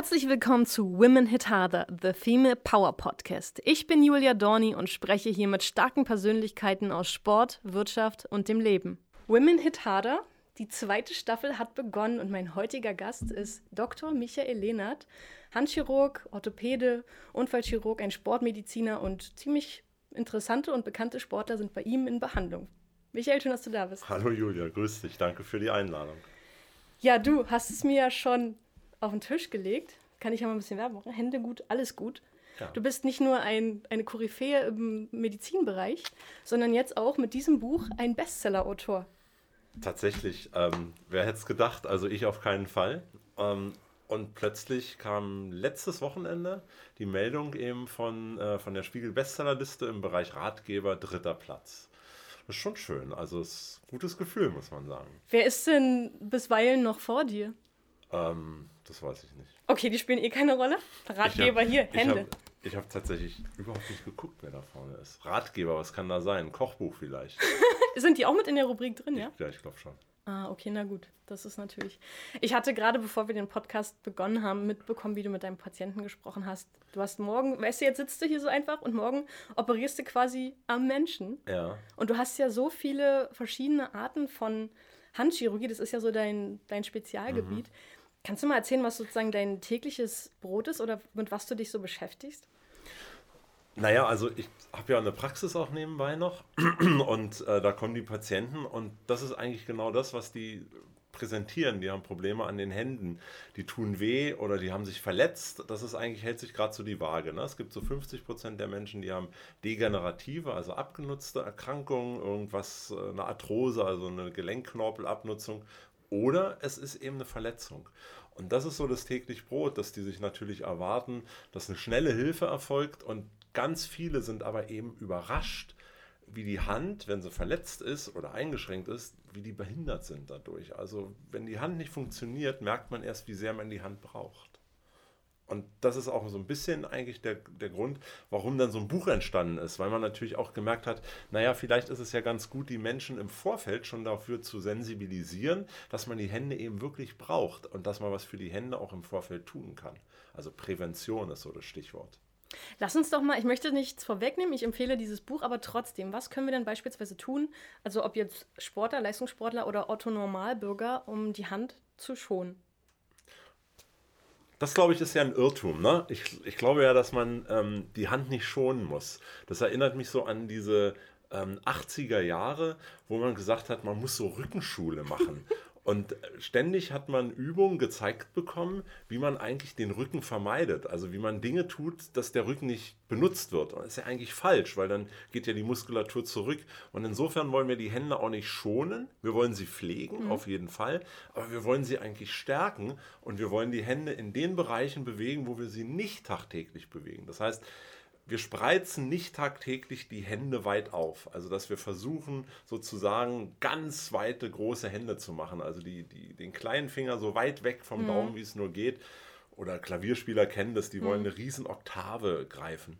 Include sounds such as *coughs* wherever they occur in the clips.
Herzlich willkommen zu Women Hit Harder, the Female Power Podcast. Ich bin Julia Dorni und spreche hier mit starken Persönlichkeiten aus Sport, Wirtschaft und dem Leben. Women Hit Harder, die zweite Staffel hat begonnen und mein heutiger Gast ist Dr. Michael Lehnert, Handchirurg, Orthopäde, Unfallchirurg, ein Sportmediziner und ziemlich interessante und bekannte Sportler sind bei ihm in Behandlung. Michael, schön, dass du da bist. Hallo Julia, grüß dich. Danke für die Einladung. Ja, du hast es mir ja schon auf den Tisch gelegt. Kann ich ja mal ein bisschen Werbung machen. Hände gut, alles gut. Ja. Du bist nicht nur ein, eine Koryphäe im Medizinbereich, sondern jetzt auch mit diesem Buch ein Bestseller-Autor. Tatsächlich, ähm, wer hätte es gedacht? Also ich auf keinen Fall. Ähm, und plötzlich kam letztes Wochenende die Meldung eben von, äh, von der Spiegel-Bestsellerliste im Bereich Ratgeber dritter Platz. Das ist schon schön. Also es ist ein gutes Gefühl, muss man sagen. Wer ist denn bisweilen noch vor dir? Ähm, das weiß ich nicht. Okay, die spielen eh keine Rolle. Ratgeber hab, hier, Hände. Ich habe hab tatsächlich überhaupt nicht geguckt, wer da vorne ist. Ratgeber, was kann da sein? Kochbuch vielleicht. *laughs* Sind die auch mit in der Rubrik drin, ja? Ja, ich glaube schon. Ah, okay, na gut. Das ist natürlich. Ich hatte gerade, bevor wir den Podcast begonnen haben, mitbekommen, wie du mit deinem Patienten gesprochen hast. Du hast morgen, weißt du, jetzt sitzt du hier so einfach und morgen operierst du quasi am Menschen. Ja. Und du hast ja so viele verschiedene Arten von Handchirurgie, das ist ja so dein, dein Spezialgebiet. Mhm. Kannst du mal erzählen, was sozusagen dein tägliches Brot ist oder mit was du dich so beschäftigst? Naja, also ich habe ja eine Praxis auch nebenbei noch *clears throat* und äh, da kommen die Patienten und das ist eigentlich genau das, was die präsentieren. Die haben Probleme an den Händen, die tun weh oder die haben sich verletzt. Das ist eigentlich, hält sich gerade so die Waage. Ne? Es gibt so 50 Prozent der Menschen, die haben degenerative, also abgenutzte Erkrankungen, irgendwas, äh, eine Arthrose, also eine Gelenkknorpelabnutzung oder es ist eben eine Verletzung. Und das ist so das täglich Brot, dass die sich natürlich erwarten, dass eine schnelle Hilfe erfolgt und ganz viele sind aber eben überrascht, wie die Hand, wenn sie verletzt ist oder eingeschränkt ist, wie die behindert sind dadurch. Also wenn die Hand nicht funktioniert, merkt man erst, wie sehr man die Hand braucht. Und das ist auch so ein bisschen eigentlich der, der Grund, warum dann so ein Buch entstanden ist, weil man natürlich auch gemerkt hat, naja, vielleicht ist es ja ganz gut, die Menschen im Vorfeld schon dafür zu sensibilisieren, dass man die Hände eben wirklich braucht und dass man was für die Hände auch im Vorfeld tun kann. Also Prävention ist so das Stichwort. Lass uns doch mal, ich möchte nichts vorwegnehmen, ich empfehle dieses Buch, aber trotzdem, was können wir denn beispielsweise tun, also ob jetzt Sportler, Leistungssportler oder Otto Normalbürger, um die Hand zu schonen? Das, glaube ich, ist ja ein Irrtum. Ne? Ich, ich glaube ja, dass man ähm, die Hand nicht schonen muss. Das erinnert mich so an diese ähm, 80er Jahre, wo man gesagt hat, man muss so Rückenschule machen. *laughs* Und ständig hat man Übungen gezeigt bekommen, wie man eigentlich den Rücken vermeidet. Also wie man Dinge tut, dass der Rücken nicht benutzt wird. Und das ist ja eigentlich falsch, weil dann geht ja die Muskulatur zurück. Und insofern wollen wir die Hände auch nicht schonen. Wir wollen sie pflegen, mhm. auf jeden Fall. Aber wir wollen sie eigentlich stärken. Und wir wollen die Hände in den Bereichen bewegen, wo wir sie nicht tagtäglich bewegen. Das heißt, wir spreizen nicht tagtäglich die Hände weit auf. Also dass wir versuchen sozusagen ganz weite große Hände zu machen. Also die, die, den kleinen Finger so weit weg vom mhm. Daumen, wie es nur geht. Oder Klavierspieler kennen das, die wollen mhm. eine riesen Oktave greifen.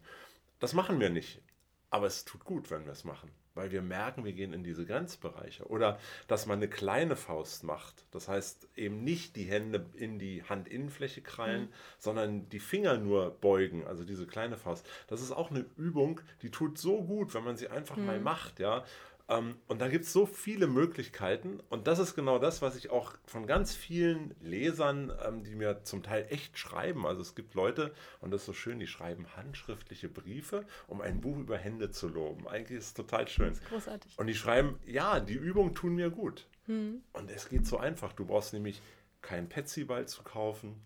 Das machen wir nicht. Aber es tut gut, wenn wir es machen weil wir merken, wir gehen in diese Grenzbereiche. Oder dass man eine kleine Faust macht. Das heißt eben nicht die Hände in die Handinnenfläche krallen, mhm. sondern die Finger nur beugen, also diese kleine Faust. Das ist auch eine Übung, die tut so gut, wenn man sie einfach mhm. mal macht, ja. Ähm, und da gibt es so viele Möglichkeiten. Und das ist genau das, was ich auch von ganz vielen Lesern, ähm, die mir zum Teil echt schreiben. Also es gibt Leute, und das ist so schön, die schreiben handschriftliche Briefe, um ein Buch über Hände zu loben. Eigentlich ist es total schön. *laughs* Großartig. Und die schreiben, ja, die Übungen tun mir gut. Hm. Und es geht so einfach. Du brauchst nämlich keinen Petsyball zu kaufen.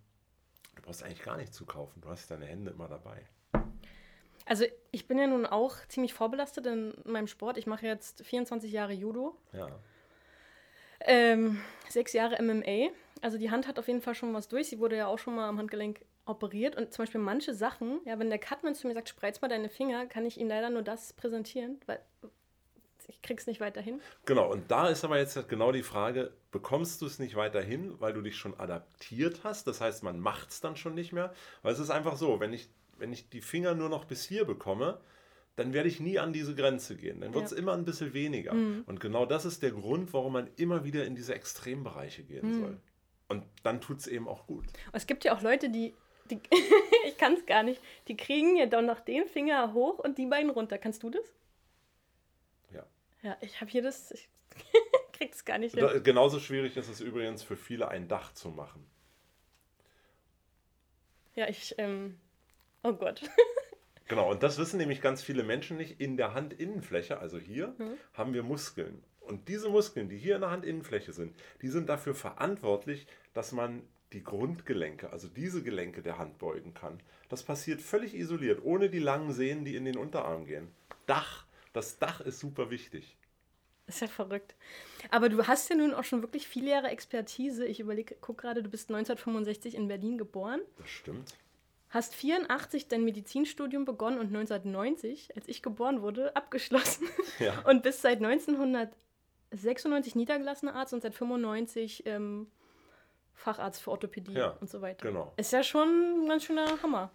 Du brauchst eigentlich gar nichts zu kaufen. Du hast deine Hände immer dabei. Also ich bin ja nun auch ziemlich vorbelastet in meinem Sport. Ich mache jetzt 24 Jahre Judo. Ja. Ähm, sechs Jahre MMA. Also die Hand hat auf jeden Fall schon was durch. Sie wurde ja auch schon mal am Handgelenk operiert. Und zum Beispiel manche Sachen, ja, wenn der Cutman zu mir sagt, spreiz mal deine Finger, kann ich ihm leider nur das präsentieren, weil ich krieg's nicht weiterhin. Genau, und da ist aber jetzt genau die Frage, bekommst du es nicht weiterhin, weil du dich schon adaptiert hast? Das heißt, man macht es dann schon nicht mehr. Weil es ist einfach so, wenn ich wenn ich die Finger nur noch bis hier bekomme, dann werde ich nie an diese Grenze gehen. Dann wird es ja. immer ein bisschen weniger. Mhm. Und genau das ist der Grund, warum man immer wieder in diese Extrembereiche gehen mhm. soll. Und dann tut es eben auch gut. Es gibt ja auch Leute, die Die, *laughs* ich kann es gar nicht. Die kriegen ja dann noch den Finger hoch und die beiden runter. Kannst du das? Ja. Ja, ich habe hier das. Ich *laughs* krieg's gar nicht Da, hin. genauso schwierig ist es übrigens für viele, ein Dach zu machen. Ja, ich. Ähm, oh Gott. *laughs* Genau, und das wissen nämlich ganz viele Menschen nicht. In der Handinnenfläche, also hier, haben wir Muskeln. Und diese Muskeln, die hier in der Handinnenfläche sind, die sind dafür verantwortlich, dass man die Grundgelenke, also diese Gelenke der Hand beugen kann. Das passiert völlig isoliert, ohne die langen Sehnen, die in den Unterarm gehen. Dach, das Dach ist super wichtig. ist ja verrückt. Aber du hast ja nun auch schon wirklich viele Jahre Expertise. Ich überlege, guck gerade, du bist 1965 in Berlin geboren. Das stimmt. Hast 84 dein Medizinstudium begonnen und 1990, als ich geboren wurde, abgeschlossen. *laughs* Ja. Und bist seit 1996 niedergelassener Arzt und seit 95 ähm, Facharzt für Orthopädie Ja, und so weiter. genau. Ist ja schon ein ganz schöner Hammer.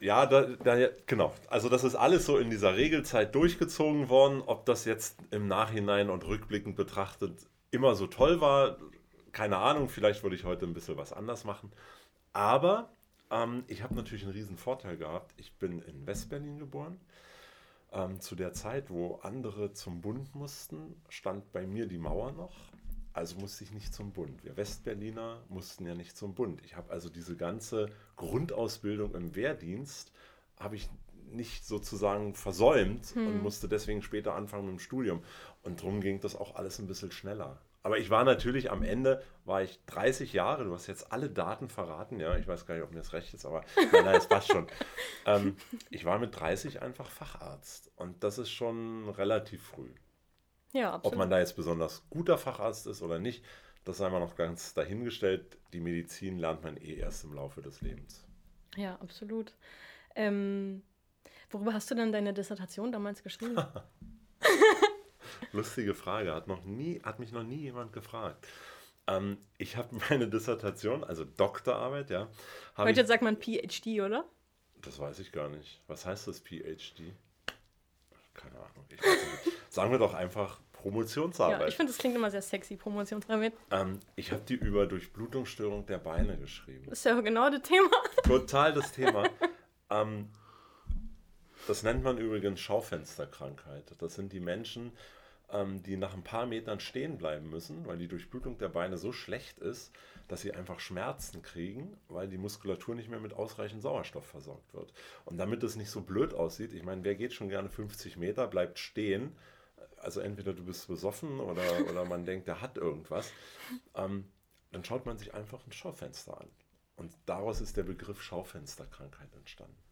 Ja, da, da, genau. Also das ist alles so in dieser Regelzeit durchgezogen worden. Ob das jetzt im Nachhinein und rückblickend betrachtet immer so toll war, keine Ahnung. Vielleicht würde ich heute ein bisschen was anders machen. Aber ähm, ich habe natürlich einen riesen Vorteil gehabt. Ich bin in Westberlin geboren. Ähm, zu der Zeit, wo andere zum Bund mussten, stand bei mir die Mauer noch. Also musste ich nicht zum Bund. Wir Westberliner mussten ja nicht zum Bund. Ich habe also diese ganze Grundausbildung im Wehrdienst habe ich nicht sozusagen versäumt und musste deswegen später anfangen mit dem Studium. Und darum ging das auch alles ein bisschen schneller. Aber ich war natürlich am Ende, war ich 30 Jahre, du hast jetzt alle Daten verraten, ja, ich weiß gar nicht, ob mir das recht ist, aber nein, nein, es passt schon. *laughs* Ähm, ich war mit 30 einfach Facharzt und das ist schon relativ früh. Ja, Ob absolut. man da jetzt besonders guter Facharzt ist oder nicht, das sei mal noch ganz dahingestellt. Die Medizin lernt man eh erst im Laufe des Lebens. ja, absolut. Ähm, worüber hast du denn deine Dissertation damals geschrieben? *laughs* Lustige Frage, hat, noch nie, hat mich noch nie jemand gefragt. Ähm, ich habe *laughs* meine Dissertation, also Doktorarbeit, ja, habe ich, Heute sagt man PhD, oder? das weiß ich gar nicht. Was heißt das PhD? Keine Ahnung. Sagen wir doch einfach Ja, Promotionsarbeit. ich finde, das klingt immer sehr sexy, Promotionsarbeit. ähm, ich habe die über Durchblutungsstörung der Beine geschrieben. Das ist ja genau das Thema. *laughs* Total das Thema. ähm, das nennt man übrigens Schaufensterkrankheit. Das sind die Menschen, ähm, die nach ein paar Metern stehen bleiben müssen, weil die Durchblutung der Beine so schlecht ist, dass sie einfach Schmerzen kriegen, weil die Muskulatur nicht mehr mit ausreichend Sauerstoff versorgt wird. Und damit es nicht so blöd aussieht, ich meine, wer geht schon gerne 50 Meter, bleibt stehen, also entweder du bist besoffen oder, oder man *laughs* denkt, der hat irgendwas, ähm, dann schaut man sich einfach ein Schaufenster an. Und daraus ist der Begriff Schaufensterkrankheit entstanden.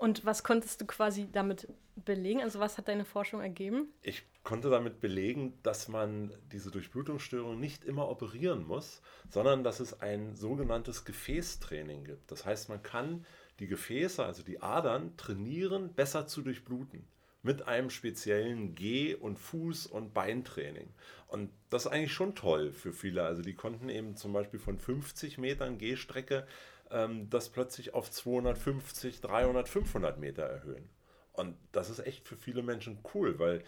Und was konntest du quasi damit belegen? Also was hat deine Forschung ergeben? Ich konnte damit belegen, dass man diese Durchblutungsstörung nicht immer operieren muss, sondern dass es ein sogenanntes Gefäßtraining gibt. Das heißt, man kann die Gefäße, also die Adern, trainieren, besser zu durchbluten. Mit einem speziellen Geh- und Fuß- und Beintraining. Und das ist eigentlich schon toll für viele. Also die konnten eben zum Beispiel von 50 Metern Gehstrecke ähm, das plötzlich auf 250, 300, 500 Meter erhöhen. Und das ist echt für viele Menschen cool, weil äh,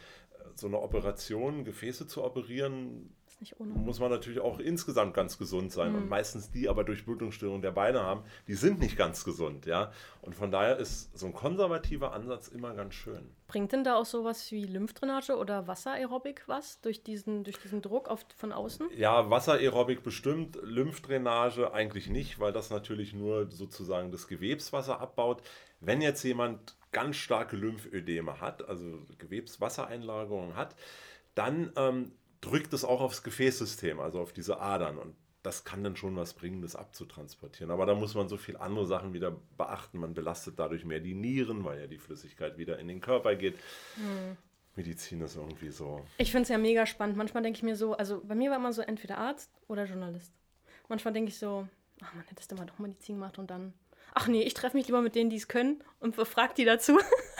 so eine Operation, Gefäße zu operieren, nicht ohne. muss man natürlich auch insgesamt ganz gesund sein. Und meistens die aber Durchblutungsstörungen der Beine haben, die sind nicht ganz gesund, ja. Und von daher ist so ein konservativer Ansatz immer ganz schön. Bringt denn da auch sowas wie Lymphdrainage oder Wasseraerobik was durch diesen, durch diesen Druck auf, von außen? Ja, Wasseraerobik bestimmt, Lymphdrainage eigentlich nicht, weil das natürlich nur sozusagen das Gewebswasser abbaut. Wenn jetzt jemand ganz starke Lymphödeme hat, also Gewebswassereinlagerungen hat, dann ähm, drückt es auch aufs Gefäßsystem, also auf diese Adern. Und das kann dann schon was bringen, das abzutransportieren. Aber da muss man so viel andere Sachen wieder beachten. Man belastet dadurch mehr die Nieren, weil ja die Flüssigkeit wieder in den Körper geht. Medizin ist irgendwie so. Ich finde es ja mega spannend. Manchmal denke ich mir so, also bei mir war immer so entweder Arzt oder Journalist. Manchmal denke ich so, ach man, hättest du mal doch Medizin gemacht und dann, ach nee, ich treffe mich lieber mit denen, die es können und befrag die dazu. *laughs*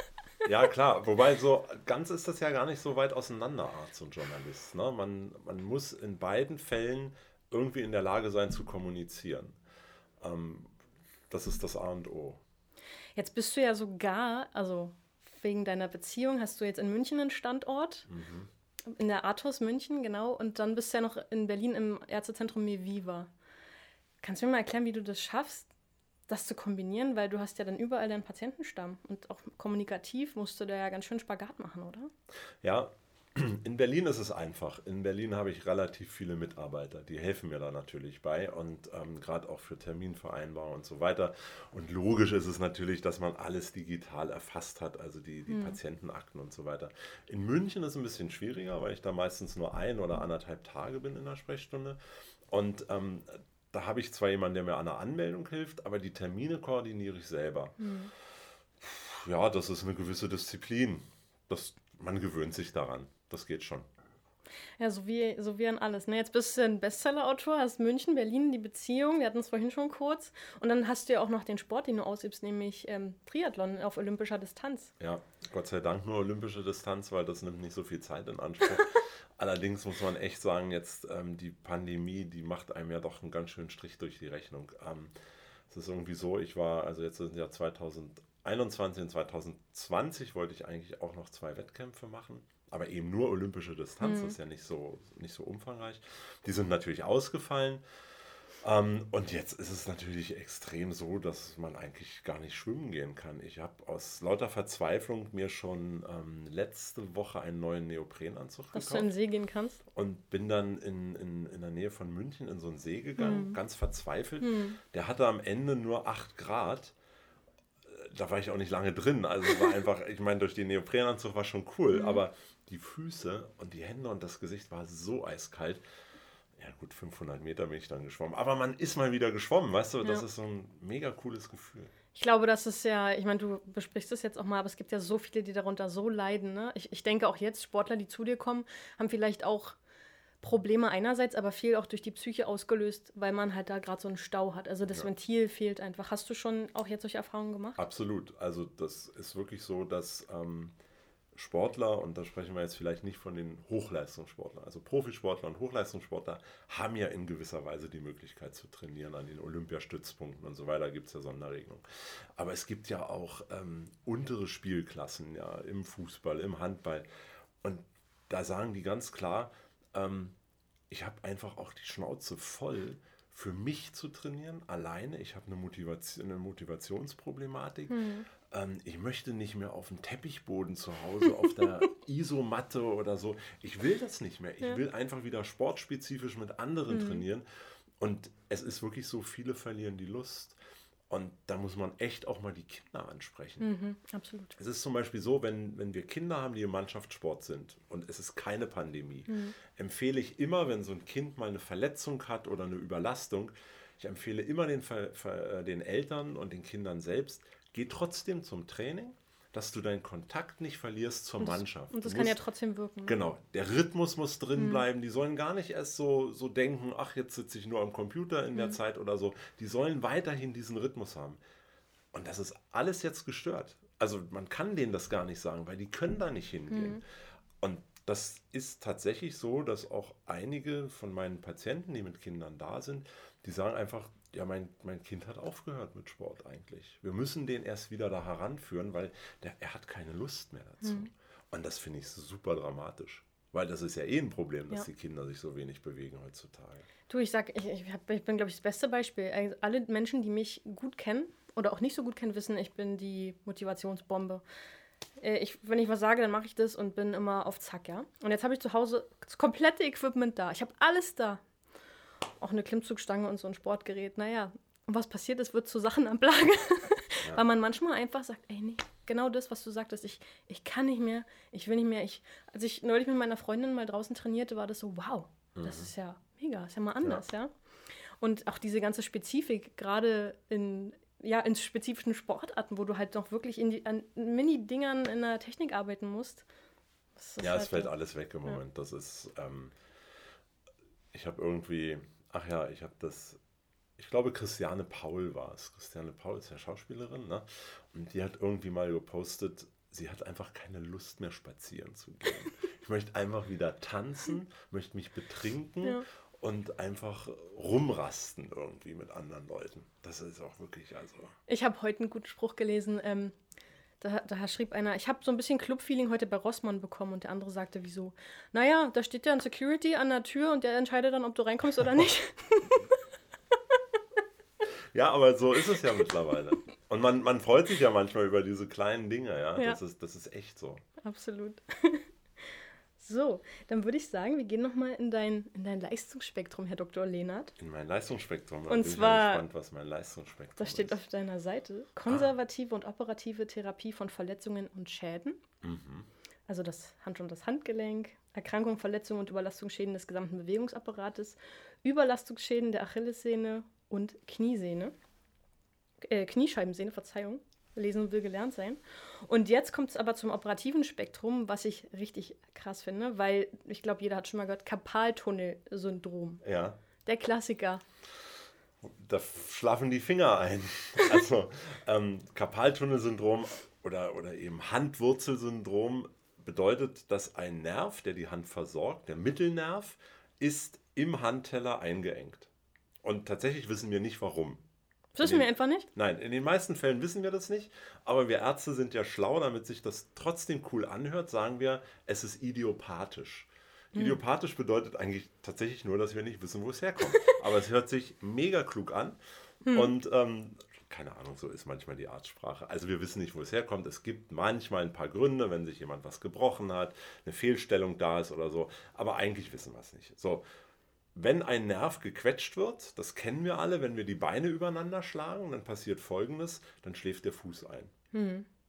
Ja, klar. Wobei so ganz ist das ja gar nicht so weit auseinander, Arzt und Journalist. Ne? Man, man muss in beiden Fällen irgendwie in der Lage sein zu kommunizieren. Ähm, das ist das A und O. Jetzt bist du ja sogar, also wegen deiner Beziehung hast du jetzt in München einen Standort. In der Athos München, genau. Und dann bist du ja noch in Berlin im Ärztezentrum Meviva. Kannst du mir mal erklären, wie du das schaffst, das zu kombinieren, weil du hast ja dann überall deinen Patientenstamm und auch kommunikativ musst du da ja ganz schön Spagat machen, oder? Ja, *clears throat* in Berlin ist es einfach. In Berlin habe ich relativ viele Mitarbeiter, die helfen mir da natürlich bei und ähm, gerade auch für Terminvereinbarung und so weiter. Und logisch ist es natürlich, dass man alles digital erfasst hat, also die, die hm. Patientenakten und so weiter. In München ist es ein bisschen schwieriger, weil ich da meistens nur ein oder anderthalb Tage bin in der Sprechstunde. Und ähm, da habe ich zwar jemanden, der mir an der Anmeldung hilft, aber die Termine koordiniere ich selber. Hm. Ja, das ist eine gewisse Disziplin. Das, man gewöhnt sich daran das geht schon. Ja, so wie, so wie an alles. Ne? Jetzt bist du ein Bestseller-Autor, hast München, Berlin, die Beziehung, wir hatten es vorhin schon kurz. Und dann hast du ja auch noch den Sport, den du ausübst, nämlich ähm, Triathlon auf olympischer Distanz. Ja, Gott sei Dank nur olympische Distanz, weil das nimmt nicht so viel Zeit in Anspruch. *laughs* Allerdings muss man echt sagen, jetzt ähm, die Pandemie, die macht einem ja doch einen ganz schönen Strich durch die Rechnung. Ähm, es ist irgendwie so, ich war, also jetzt sind ja 2021 und 2020 wollte ich eigentlich auch noch zwei Wettkämpfe machen aber eben nur olympische Distanz, mhm. das ist ja nicht so, nicht so umfangreich. Die sind natürlich ausgefallen. Ähm, und jetzt ist es natürlich extrem so, dass man eigentlich gar nicht schwimmen gehen kann. Ich habe aus lauter Verzweiflung mir schon ähm, letzte Woche einen neuen Neoprenanzug gekauft. Dass du in den See gehen kannst? Und bin dann in, in, in der Nähe von München in so einen See gegangen, mhm. ganz verzweifelt. Mhm. Der hatte am Ende nur 8 Grad da war ich auch nicht lange drin. Also war *laughs* einfach, ich meine, durch den Neoprenanzug war schon cool, mhm. aber die Füße und die Hände und das Gesicht war so eiskalt. Ja gut, 500 Meter bin ich dann geschwommen. Aber man ist mal wieder geschwommen, weißt du? Das ja. ist so ein mega cooles Gefühl. Ich glaube, das ist ja, ich meine, du besprichst es jetzt auch mal, aber es gibt ja so viele, die darunter so leiden. Ne? Ich, ich denke auch jetzt, Sportler, die zu dir kommen, haben vielleicht auch Probleme einerseits, aber viel auch durch die Psyche ausgelöst, weil man halt da gerade so einen Stau hat. Also das ja. Ventil fehlt einfach. Hast du schon auch jetzt solche Erfahrungen gemacht? Absolut. Also das ist wirklich so, dass ähm, Sportler, und da sprechen wir jetzt vielleicht nicht von den Hochleistungssportlern, also Profisportler und Hochleistungssportler haben ja in gewisser Weise die Möglichkeit zu trainieren an den Olympiastützpunkten und so weiter, gibt es ja Sonderregelungen. Aber es gibt ja auch ähm, untere Spielklassen, ja, im Fußball, im Handball. Und da sagen die ganz klar, ähm, ich habe einfach auch die Schnauze voll, für mich zu trainieren, alleine. Ich habe eine, Motivation, eine Motivationsproblematik. Mhm. Ähm, ich möchte nicht mehr auf dem Teppichboden zu Hause, auf der *laughs* Isomatte oder so. Ich will das nicht mehr. Ich ja. will einfach wieder sportspezifisch mit anderen mhm. trainieren. Und es ist wirklich so, viele verlieren die Lust. Und da muss man echt auch mal die Kinder ansprechen. Mhm, absolut. Es ist zum Beispiel so, wenn, wenn wir Kinder haben, die im Mannschaftssport sind und es ist keine Pandemie, mhm. empfehle ich immer, wenn so ein Kind mal eine Verletzung hat oder eine Überlastung, ich empfehle immer den, äh, den Eltern und den Kindern selbst, geh trotzdem zum Training, dass du deinen Kontakt nicht verlierst zur und das, Mannschaft. Und das kann ja trotzdem wirken. Ne? Genau, der Rhythmus muss drin mhm. bleiben. Die sollen gar nicht erst so, so denken, ach, jetzt sitze ich nur am Computer in der mhm. Zeit oder so. Die sollen weiterhin diesen Rhythmus haben. Und das ist alles jetzt gestört. Also man kann denen das gar nicht sagen, weil die können da nicht hingehen. Mhm. Und das ist tatsächlich so, dass auch einige von meinen Patienten, die mit Kindern da sind, die sagen einfach, ja, mein, mein Kind hat aufgehört mit Sport eigentlich. Wir müssen den erst wieder da heranführen, weil der, er hat keine Lust mehr dazu. Mhm. Und das finde ich super dramatisch. Weil das ist ja eh ein Problem, dass ja. die Kinder sich so wenig bewegen heutzutage. Du, ich sag, ich, ich, hab, ich bin, glaube ich, das beste Beispiel. Also alle Menschen, die mich gut kennen oder auch nicht so gut kennen, wissen, ich bin die Motivationsbombe. Äh, ich, wenn ich was sage, dann mache ich das und bin immer auf Zack, ja. Und jetzt habe ich zu Hause das komplette Equipment da. Ich habe alles da auch eine Klimmzugstange und so ein Sportgerät. Naja, und was passiert ist, wird zu Sachen am Plage. *laughs* Ja. Weil man manchmal einfach sagt, ey, nee, genau das, was du sagtest, ich, ich kann nicht mehr, ich will nicht mehr. Ich, als ich neulich mit meiner Freundin mal draußen trainierte, war das so, wow, mhm. das ist ja mega, ist ja mal anders, ja. ja? Und auch diese ganze Spezifik, gerade in, ja, in spezifischen Sportarten, wo du halt noch wirklich in die, an Mini-Dingern in der Technik arbeiten musst. Ja, halt es fällt alles weg im Moment. Ja. Das ist, ähm, ich habe irgendwie, ach ja, ich habe das, ich glaube Christiane Paul war es. Christiane Paul ist ja Schauspielerin, ne? Und die hat irgendwie mal gepostet, sie hat einfach keine Lust mehr spazieren zu gehen. *laughs* ich möchte einfach wieder tanzen, möchte mich betrinken ja. und einfach rumrasten irgendwie mit anderen Leuten. Das ist auch wirklich, also. Ich habe heute einen guten Spruch gelesen. Ähm, da, da schrieb einer, ich habe so ein bisschen Club-Feeling heute bei Rossmann bekommen und der andere sagte, wieso? Naja, da steht ja ein Security an der Tür und der entscheidet dann, ob du reinkommst oder nicht. *laughs* Ja, aber so ist es ja mittlerweile. Und man, man freut sich ja manchmal über diese kleinen Dinge, ja. Ja. Das, ist, das ist echt so. Absolut. So, dann würde ich sagen, wir gehen nochmal in dein, in dein Leistungsspektrum, Herr Dr. Lehnert. In mein Leistungsspektrum. Und bin ich zwar- ja gespannt, was mein Leistungsspektrum Das steht ist. auf deiner Seite. Konservative und operative Therapie von Verletzungen und Schäden. Mhm. Also das Hand- und das Handgelenk, Erkrankung, Verletzungen und Überlastungsschäden des gesamten Bewegungsapparates, Überlastungsschäden der Achillessehne und Kniesehne. Äh, Kniescheibensehne, Verzeihung. Lesen will gelernt sein. Und jetzt kommt es aber zum operativen Spektrum, was ich richtig krass finde, weil ich glaube, jeder hat schon mal gehört, Karpaltunnelsyndrom. Ja, Der Klassiker. da schlafen die Finger ein. *laughs* Also ähm, Karpaltunnelsyndrom oder, oder eben Handwurzelsyndrom bedeutet, dass ein Nerv, der die Hand versorgt, der Mittelnerv, ist im Handteller eingeengt. Und tatsächlich wissen wir nicht warum. Das wissen wir einfach nicht. Nein, in den meisten Fällen wissen wir das nicht, aber wir Ärzte sind ja schlau, damit sich das trotzdem cool anhört, sagen wir, es ist idiopathisch. Idiopathisch bedeutet eigentlich tatsächlich nur, dass wir nicht wissen, wo es herkommt. *laughs* aber es hört sich mega klug an und ähm, keine Ahnung, so ist manchmal die Arztsprache. Also wir wissen nicht, wo es herkommt. Es gibt manchmal ein paar Gründe, wenn sich jemand was gebrochen hat, eine Fehlstellung da ist oder so, aber eigentlich wissen wir es nicht. So, wenn ein Nerv gequetscht wird, das kennen wir alle, wenn wir die Beine übereinander schlagen, dann passiert folgendes, dann schläft der Fuß ein.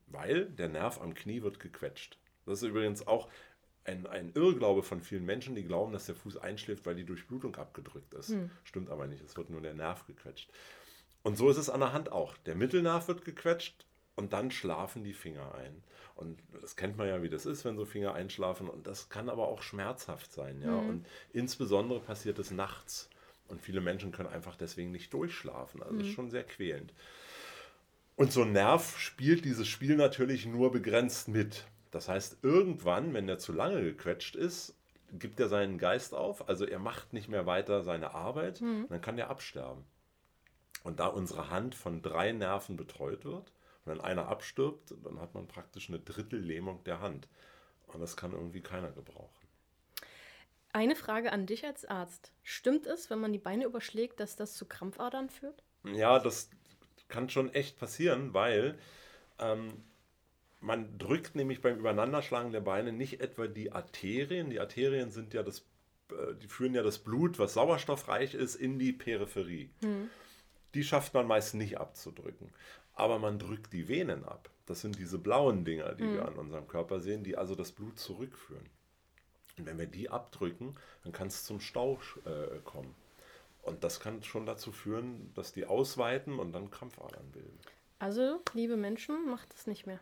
Weil der Nerv am Knie wird gequetscht. Das ist übrigens auch ein, ein Irrglaube von vielen Menschen, die glauben, dass der Fuß einschläft, weil die Durchblutung abgedrückt ist. Stimmt aber nicht, es wird nur der Nerv gequetscht. Und so ist es an der Hand auch. Der Mittelnerv wird gequetscht und dann schlafen die Finger ein. Und das kennt man ja, wie das ist, wenn so Finger einschlafen. Und das kann aber auch schmerzhaft sein. Ja? Und insbesondere passiert es nachts. Und viele Menschen können einfach deswegen nicht durchschlafen. Also das ist schon sehr quälend. Und so ein Nerv spielt dieses Spiel natürlich nur begrenzt mit. Das heißt, irgendwann, wenn er zu lange gequetscht ist, gibt er seinen Geist auf. Also er macht nicht mehr weiter seine Arbeit. Und dann kann er absterben. Und da unsere Hand von drei Nerven betreut wird, wenn einer abstirbt, dann hat man praktisch eine Drittellähmung der Hand. Und das kann irgendwie keiner gebrauchen. Eine Frage an dich als Arzt. Stimmt es, wenn man die Beine überschlägt, dass das zu Krampfadern führt? Ja, das kann schon echt passieren, weil ähm, man drückt nämlich beim Übereinanderschlagen der Beine nicht etwa die Arterien. Die Arterien sind ja das, äh, die führen ja das Blut, was sauerstoffreich ist, in die Peripherie. Die schafft man meist nicht abzudrücken. Aber man drückt die Venen ab. Das sind diese blauen Dinger, die wir an unserem Körper sehen, die also das Blut zurückführen. Und wenn wir die abdrücken, dann kann es zum Stau äh, kommen. Und das kann schon dazu führen, dass die ausweiten und dann Krampfadern bilden. Also, liebe Menschen, macht das nicht mehr.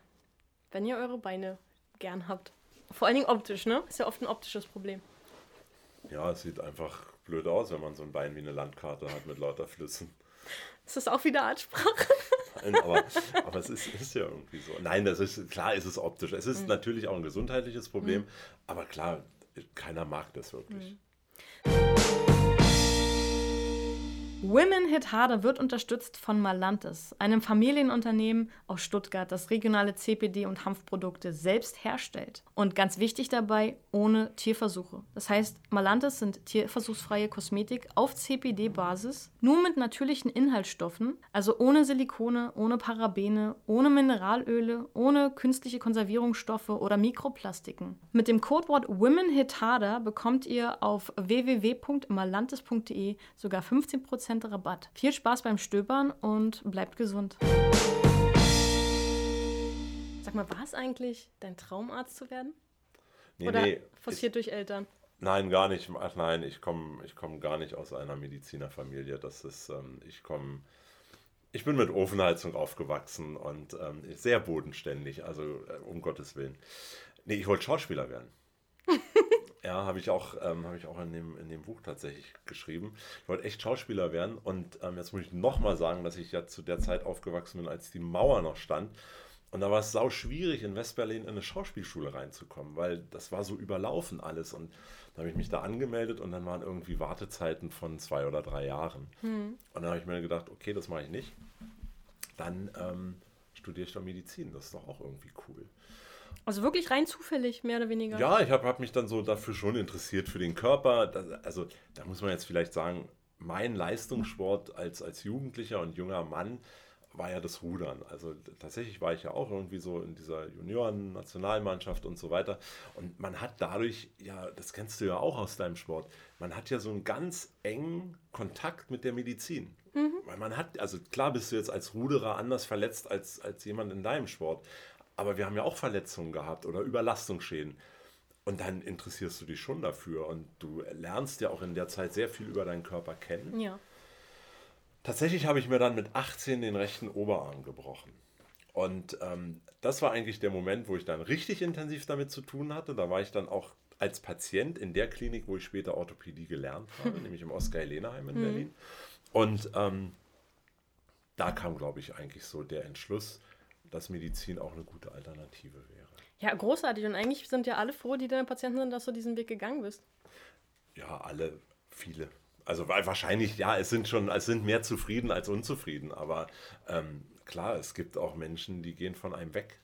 Wenn ihr eure Beine gern habt. Vor allen Dingen optisch, ne? Ist ja oft ein optisches Problem. Ja, es sieht einfach blöd aus, wenn man so ein Bein wie eine Landkarte hat mit lauter Flüssen. Ist das auch wieder Artsprache? *laughs* Nein, aber, *laughs* aber es ist, ist ja irgendwie so. Nein, das ist klar, ist es optisch. Es ist natürlich auch ein gesundheitliches Problem, aber klar, keiner mag das wirklich. Women Hit Harder wird unterstützt von Malantis, einem Familienunternehmen aus Stuttgart, das regionale CPD und Hanfprodukte selbst herstellt. Und ganz wichtig dabei, ohne Tierversuche. Das heißt, Malantis sind tierversuchsfreie Kosmetik auf CPD-Basis, nur mit natürlichen Inhaltsstoffen, also ohne Silikone, ohne Parabene, ohne Mineralöle, ohne künstliche Konservierungsstoffe oder Mikroplastiken. Mit dem Codewort Women Hit Harder bekommt ihr auf www.malantis.de sogar 15% Rabatt. Viel Spaß beim Stöbern und bleibt gesund. Sag mal, war es eigentlich dein Traumarzt zu werden? Nee, Oder nee, forciert durch Eltern? Nein, gar nicht. Ach nein, ich komme ich komm gar nicht aus einer Medizinerfamilie. Das ist, ähm, ich komme, ich bin mit Ofenheizung aufgewachsen und ähm, sehr bodenständig, also äh, um Gottes Willen. Nee, ich wollte Schauspieler werden. *laughs* ja, habe ich auch, ähm, habe ich auch in dem, in dem Buch tatsächlich geschrieben. Ich wollte echt Schauspieler werden und ähm, jetzt muss ich nochmal sagen, dass ich ja zu der Zeit aufgewachsen bin, als die Mauer noch stand. Und da war es sau schwierig, in Westberlin in eine Schauspielschule reinzukommen, weil das war so überlaufen alles. Und da habe ich mich da angemeldet und dann waren irgendwie Wartezeiten von zwei oder drei Jahren. Und dann habe ich mir gedacht, okay, das mache ich nicht. Dann ähm, studiere ich doch Medizin. Das ist doch auch irgendwie cool. Also wirklich rein zufällig, mehr oder weniger. Ja, ich habe hab mich dann so dafür schon interessiert, für den Körper. Das, also da muss man jetzt vielleicht sagen, mein Leistungssport als, als Jugendlicher und junger Mann war ja das Rudern. Also tatsächlich war ich ja auch irgendwie so in dieser Junioren-Nationalmannschaft und so weiter. Und man hat dadurch, ja, das kennst du ja auch aus deinem Sport, man hat ja so einen ganz engen Kontakt mit der Medizin. Mhm. Weil man hat, also klar bist du jetzt als Ruderer anders verletzt als, als jemand in deinem Sport. Aber wir haben ja auch Verletzungen gehabt oder Überlastungsschäden. Und dann interessierst du dich schon dafür und du lernst ja auch in der Zeit sehr viel über deinen Körper kennen. Ja. Tatsächlich habe ich mir dann mit 18 den rechten Oberarm gebrochen. Und ähm, das war eigentlich der Moment, wo ich dann richtig intensiv damit zu tun hatte. Da war ich dann auch als Patient in der Klinik, wo ich später Orthopädie gelernt habe, nämlich im Oskar-Helena-Heim in mhm. Berlin. Und ähm, da kam, glaube ich, eigentlich so der Entschluss, dass Medizin auch eine gute Alternative wäre. Ja, großartig. Und eigentlich sind ja alle froh, die deine Patienten sind, dass du diesen Weg gegangen bist. Ja, alle, viele. Also wahrscheinlich, ja, es sind schon, es sind mehr zufrieden als unzufrieden. Aber ähm, klar, es gibt auch Menschen, die gehen von einem weg.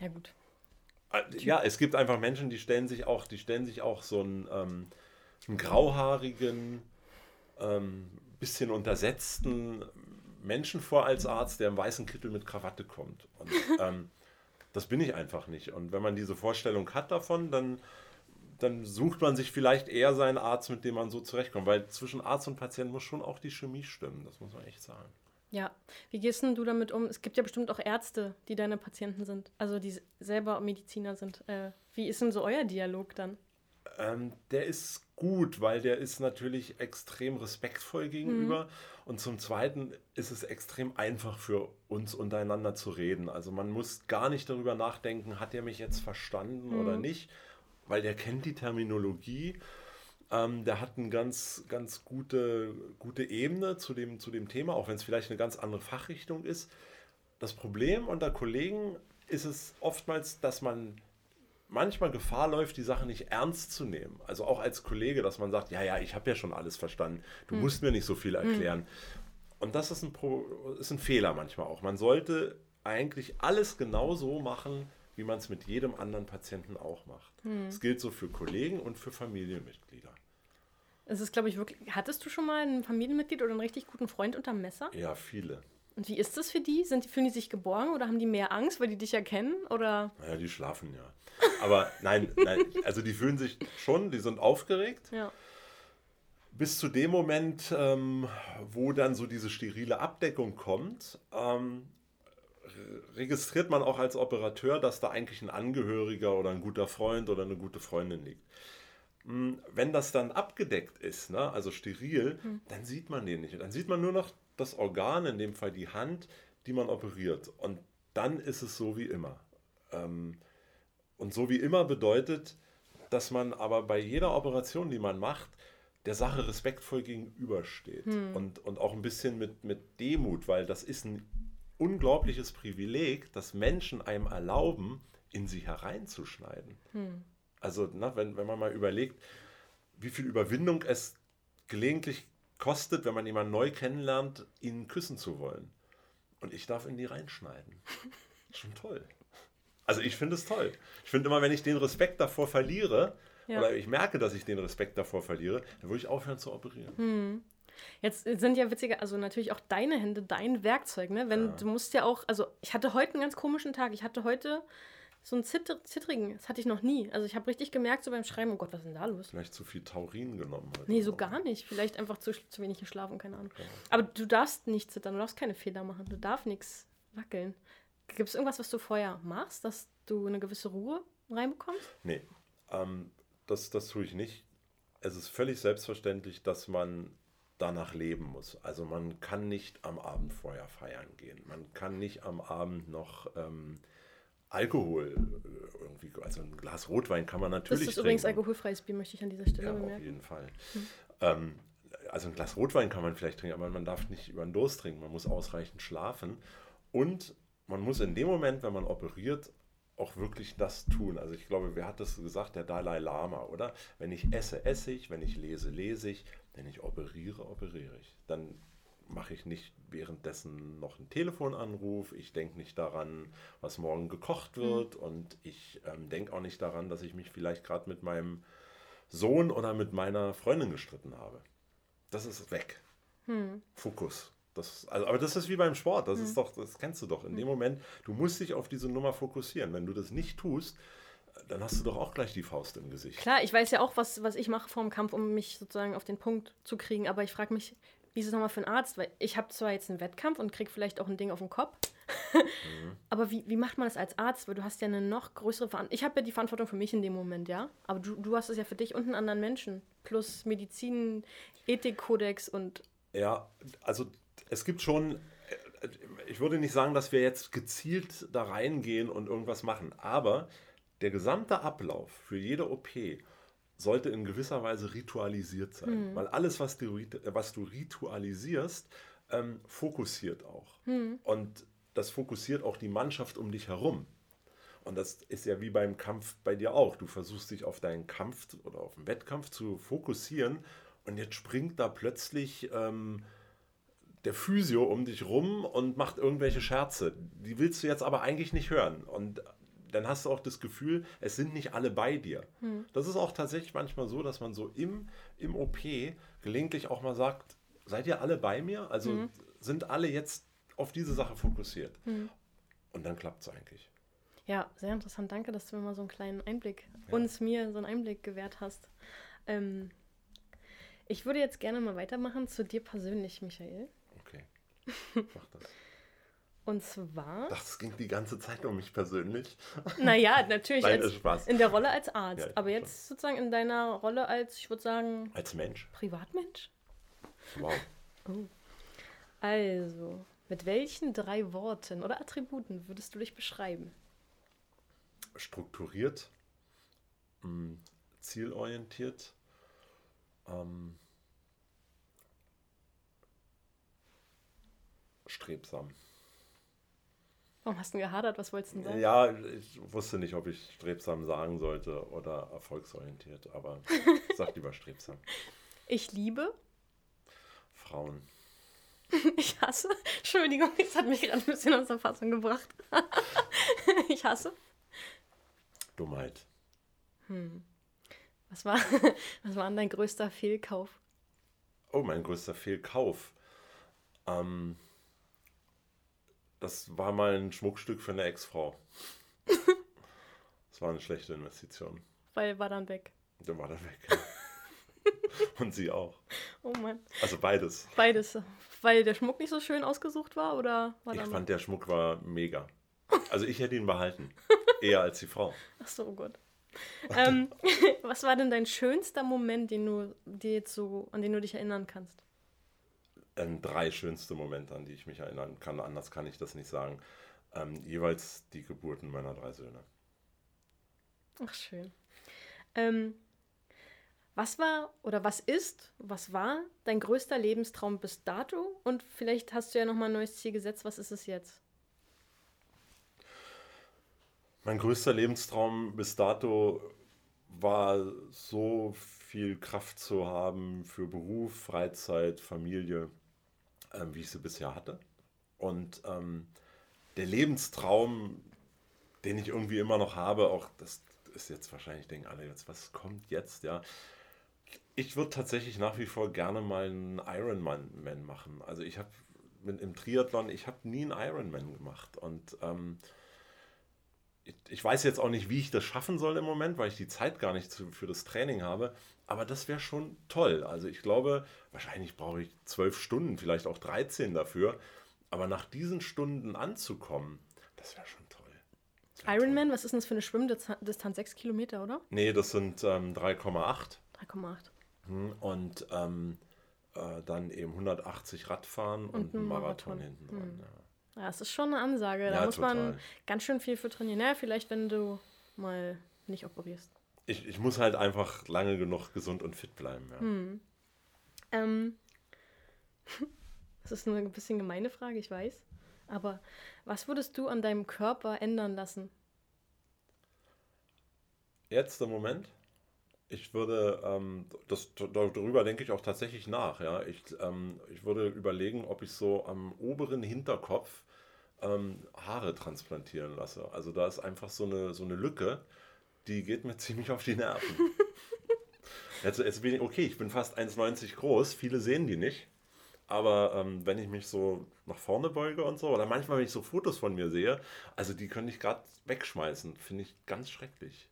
Ja, gut. Äh, ja, es gibt einfach Menschen, die stellen sich auch, die stellen sich auch so einen, ähm, einen grauhaarigen, ähm, bisschen untersetzten Menschen vor als Arzt, der im weißen Kittel mit Krawatte kommt. Und *laughs* ähm, das bin ich einfach nicht. Und wenn man diese Vorstellung hat davon, dann, dann sucht man sich vielleicht eher seinen Arzt, mit dem man so zurechtkommt. Weil zwischen Arzt und Patient muss schon auch die Chemie stimmen, das muss man echt sagen. Ja, wie gehst denn du damit um? Es gibt ja bestimmt auch Ärzte, die deine Patienten sind, also die selber Mediziner sind. Äh, wie ist denn so euer Dialog dann? Ähm, der ist gut, weil der ist natürlich extrem respektvoll gegenüber. Mhm. Und zum Zweiten ist es extrem einfach für uns untereinander zu reden. Also man muss gar nicht darüber nachdenken, hat er mich jetzt verstanden mhm. oder nicht, weil der kennt die Terminologie. Ähm, der hat eine ganz, ganz gute, gute Ebene zu dem, zu dem Thema, auch wenn es vielleicht eine ganz andere Fachrichtung ist. Das Problem unter Kollegen ist es oftmals, dass man manchmal Gefahr läuft, die Sache nicht ernst zu nehmen. Also auch als Kollege, dass man sagt, ja, ja, ich habe ja schon alles verstanden, du hm. musst mir nicht so viel hm. erklären. Hm. Und das ist ein, Pro ist ein Fehler manchmal auch. Man sollte eigentlich alles genau so machen, wie man es mit jedem anderen Patienten auch macht. Hm. Das gilt so für Kollegen und für Familienmitglieder. Es ist, glaube ich, wirklich. Hattest du schon mal ein Familienmitglied oder einen richtig guten Freund unterm Messer? Ja, viele. Und wie ist das für die? Sind, fühlen die sich geborgen oder haben die mehr Angst, weil die dich erkennen? Oder? Naja, die schlafen ja. Aber *laughs* nein, nein, also die fühlen sich schon, die sind aufgeregt. Ja. Bis zu dem Moment, ähm, wo dann so diese sterile Abdeckung kommt, ähm, registriert man auch als Operateur, dass da eigentlich ein Angehöriger oder ein guter Freund oder eine gute Freundin liegt. Hm, wenn das dann abgedeckt ist, ne, also steril, mhm. dann sieht man den nicht. Dann sieht man nur noch das Organ, in dem Fall die Hand, die man operiert. Und dann ist es so wie immer. Ähm, und so wie immer bedeutet, dass man aber bei jeder Operation, die man macht, der Sache respektvoll gegenübersteht. Hm. Und, und auch ein bisschen mit, mit Demut, weil das ist ein unglaubliches Privileg, dass Menschen einem erlauben, in sie hereinzuschneiden. Hm. Also, na, wenn, wenn man mal überlegt, wie viel Überwindung es gelegentlich kostet, wenn man jemanden neu kennenlernt, ihn küssen zu wollen. Und ich darf in die reinschneiden. *laughs* Schon toll. Also ich finde es toll. Ich finde immer, wenn ich den Respekt davor verliere, ja. oder ich merke, dass ich den Respekt davor verliere, dann würde ich aufhören zu operieren. Hm. Jetzt sind ja witzige, also natürlich auch deine Hände, dein Werkzeug, ne? Wenn ja. du musst ja auch, also ich hatte heute einen ganz komischen Tag. Ich hatte heute so einen zitter zittrigen, das hatte ich noch nie. Also ich habe richtig gemerkt, so beim Schreiben, oh Gott, was ist denn da los? Vielleicht zu viel Taurin genommen heute. Nee, so gar nicht. Vielleicht einfach zu, zu wenig geschlafen, keine Ahnung. Ja. Aber du darfst nicht zittern, du darfst keine Fehler machen, du darfst nichts wackeln. Gibt es irgendwas, was du vorher machst, dass du eine gewisse Ruhe reinbekommst? Nee, ähm, das, das tue ich nicht. Es ist völlig selbstverständlich, dass man danach leben muss. Also man kann nicht am Abend vorher feiern gehen. Man kann nicht am Abend noch ähm, Alkohol äh, irgendwie, also ein Glas Rotwein kann man natürlich. Das ist trinken. übrigens alkoholfreies Bier, möchte ich an dieser Stelle ja, bemerken. Auf jeden Fall. Hm. Ähm, also ein Glas Rotwein kann man vielleicht trinken, aber man darf nicht über den Durst trinken. Man muss ausreichend schlafen. Und man muss in dem Moment, wenn man operiert, auch wirklich das tun. Also ich glaube, wer hat das gesagt? Der Dalai Lama, oder? Wenn ich esse, esse ich, wenn ich lese, lese ich, wenn ich operiere, operiere ich. Dann mache ich nicht währenddessen noch einen Telefonanruf, ich denke nicht daran, was morgen gekocht mhm. wird mhm. und ich ähm, denke auch nicht daran, dass ich mich vielleicht gerade mit meinem Sohn oder mit meiner Freundin gestritten habe. das ist weg. Hm. Fokus. Das, also, aber das ist wie beim Sport, das hm. ist doch, das kennst du doch. In hm. dem Moment, du musst dich auf diese Nummer fokussieren. Wenn du das nicht tust, dann hast du doch auch gleich die Faust im Gesicht. Klar, ich weiß ja auch, was, was ich mache vor dem Kampf, um mich sozusagen auf den Punkt zu kriegen. Aber ich frage mich, wie ist es nochmal für einen Arzt? Weil ich habe zwar jetzt einen Wettkampf und kriege vielleicht auch ein Ding auf den Kopf. *laughs* mhm. Aber wie, wie macht man das als Arzt? Weil du hast ja eine noch größere Verantwortung. Ich habe ja die Verantwortung für mich in dem Moment, ja. Aber du, du hast es ja für dich und einen anderen Menschen. Plus Medizin, Ethikkodex und. Ja, also es gibt schon. Äh, ich würde nicht sagen, dass wir jetzt gezielt da reingehen und irgendwas machen. Aber der gesamte Ablauf für jede OP sollte in gewisser Weise ritualisiert sein. Mhm. Weil alles, was du, was du ritualisierst, ähm, fokussiert auch. Mhm. Und das fokussiert auch die Mannschaft um dich herum. Und das ist ja wie beim Kampf bei dir auch. Du versuchst dich auf deinen Kampf oder auf den Wettkampf zu fokussieren und jetzt springt da plötzlich ähm, der Physio um dich rum und macht irgendwelche Scherze. Die willst du jetzt aber eigentlich nicht hören. Und dann hast du auch das Gefühl, es sind nicht alle bei dir. Hm. Das ist auch tatsächlich manchmal so, dass man so im, im OP gelegentlich auch mal sagt, seid ihr alle bei mir? Also hm. sind alle jetzt auf diese Sache fokussiert. Hm. Und dann klappt es eigentlich. Ja, sehr interessant. Danke, dass du mir mal so einen kleinen Einblick, ja. uns, mir so einen Einblick gewährt hast. Ähm, ich würde jetzt gerne mal weitermachen zu dir persönlich, Michael. Okay. *laughs* Mach das. Und zwar. Das ging die ganze Zeit um mich persönlich. Naja, natürlich. Nein, als, Spaß. In der Rolle als Arzt. Ja, aber jetzt schon. sozusagen in deiner Rolle als, ich würde sagen. Als Mensch. Privatmensch? Wow. Oh. Also, mit welchen drei Worten oder Attributen würdest du dich beschreiben? Strukturiert, mh, mm, zielorientiert, ähm, strebsam. Warum hast du gehadert? Was wolltest du denn sagen? Ja, ich wusste nicht, ob ich strebsam sagen sollte oder erfolgsorientiert, aber *laughs* sag lieber strebsam. Ich liebe Frauen. *laughs* Ich hasse. Entschuldigung, das hat mich gerade ein bisschen aus der Fassung gebracht. *laughs* ich hasse. Dummheit. Hm. Was war, was war dein größter Fehlkauf? Oh, mein größter Fehlkauf. Ähm, das war mal ein Schmuckstück für eine Ex-Frau. das war eine schlechte Investition. Weil war dann weg. Dann war dann weg. *laughs* Und sie auch. Oh Mann. Also beides. Beides. Weil der Schmuck nicht so schön ausgesucht war oder war Ich fand, der Schmuck war mega. Also ich hätte ihn behalten. *laughs* Eher als die Frau. Ach so, oh Gott. ähm, *laughs* was war denn dein schönster Moment, den du dir jetzt so, an den du dich erinnern kannst? Ähm, drei schönste Momente, an die ich mich erinnern kann. Anders kann ich das nicht sagen. Ähm, jeweils die Geburten meiner drei Söhne. Ach, schön. Ähm, was war oder was ist, was war dein größter Lebenstraum bis dato? Und vielleicht hast du ja nochmal ein neues Ziel gesetzt. Was ist es jetzt? Mein größter Lebenstraum bis dato war so viel Kraft zu haben für Beruf, Freizeit, Familie ähm, wie ich sie bisher hatte. Und ähm, der Lebenstraum, den ich irgendwie immer noch habe, auch das ist jetzt wahrscheinlich, denken alle jetzt, was kommt jetzt, ja. Ich würde tatsächlich nach wie vor gerne mal einen Ironman machen. Also ich habe im Triathlon, ich habe nie einen Ironman gemacht und ähm, ich, ich, weiß jetzt auch nicht, wie ich das schaffen soll im Moment, weil ich die Zeit gar nicht für das Training habe. Aber das wäre schon toll. Also ich glaube, wahrscheinlich brauche ich zwölf Stunden, vielleicht auch 13 dafür. Aber nach diesen Stunden anzukommen, das wäre schon toll. Ironman, was ist denn das für eine Schwimmdistanz? Sechs Kilometer, oder? Nee, das sind ähm, 3,8. 3,8. Hm, und ähm, äh, dann eben 180 Radfahren und, und ein Marathon, Marathon hinten dran. Hm. Ja. ja, das ist schon eine Ansage. Da ja, muss total. man ganz schön viel für trainieren. Ja, vielleicht, wenn du mal nicht operierst ich, ich muss halt einfach lange genug gesund und fit bleiben. Ja. Hm. Ähm, *laughs* das ist eine ein bisschen gemeine Frage, ich weiß. Aber was würdest du an deinem Körper ändern lassen? Jetzt im Moment? Ich würde, ähm, das, darüber denke ich auch tatsächlich nach. Ja? Ich, ähm, ich würde überlegen, ob ich so am oberen Hinterkopf ähm, Haare transplantieren lasse. Also da ist einfach so eine, so eine Lücke die geht mir *laughs* ziemlich auf die Nerven. Jetzt, jetzt bin ich, okay, ich bin fast 1,90 groß, viele sehen die nicht. Aber ähm, wenn ich mich so nach vorne beuge und so, oder manchmal, wenn ich so Fotos von mir sehe, also die könnte ich gerade wegschmeißen, finde ich ganz schrecklich.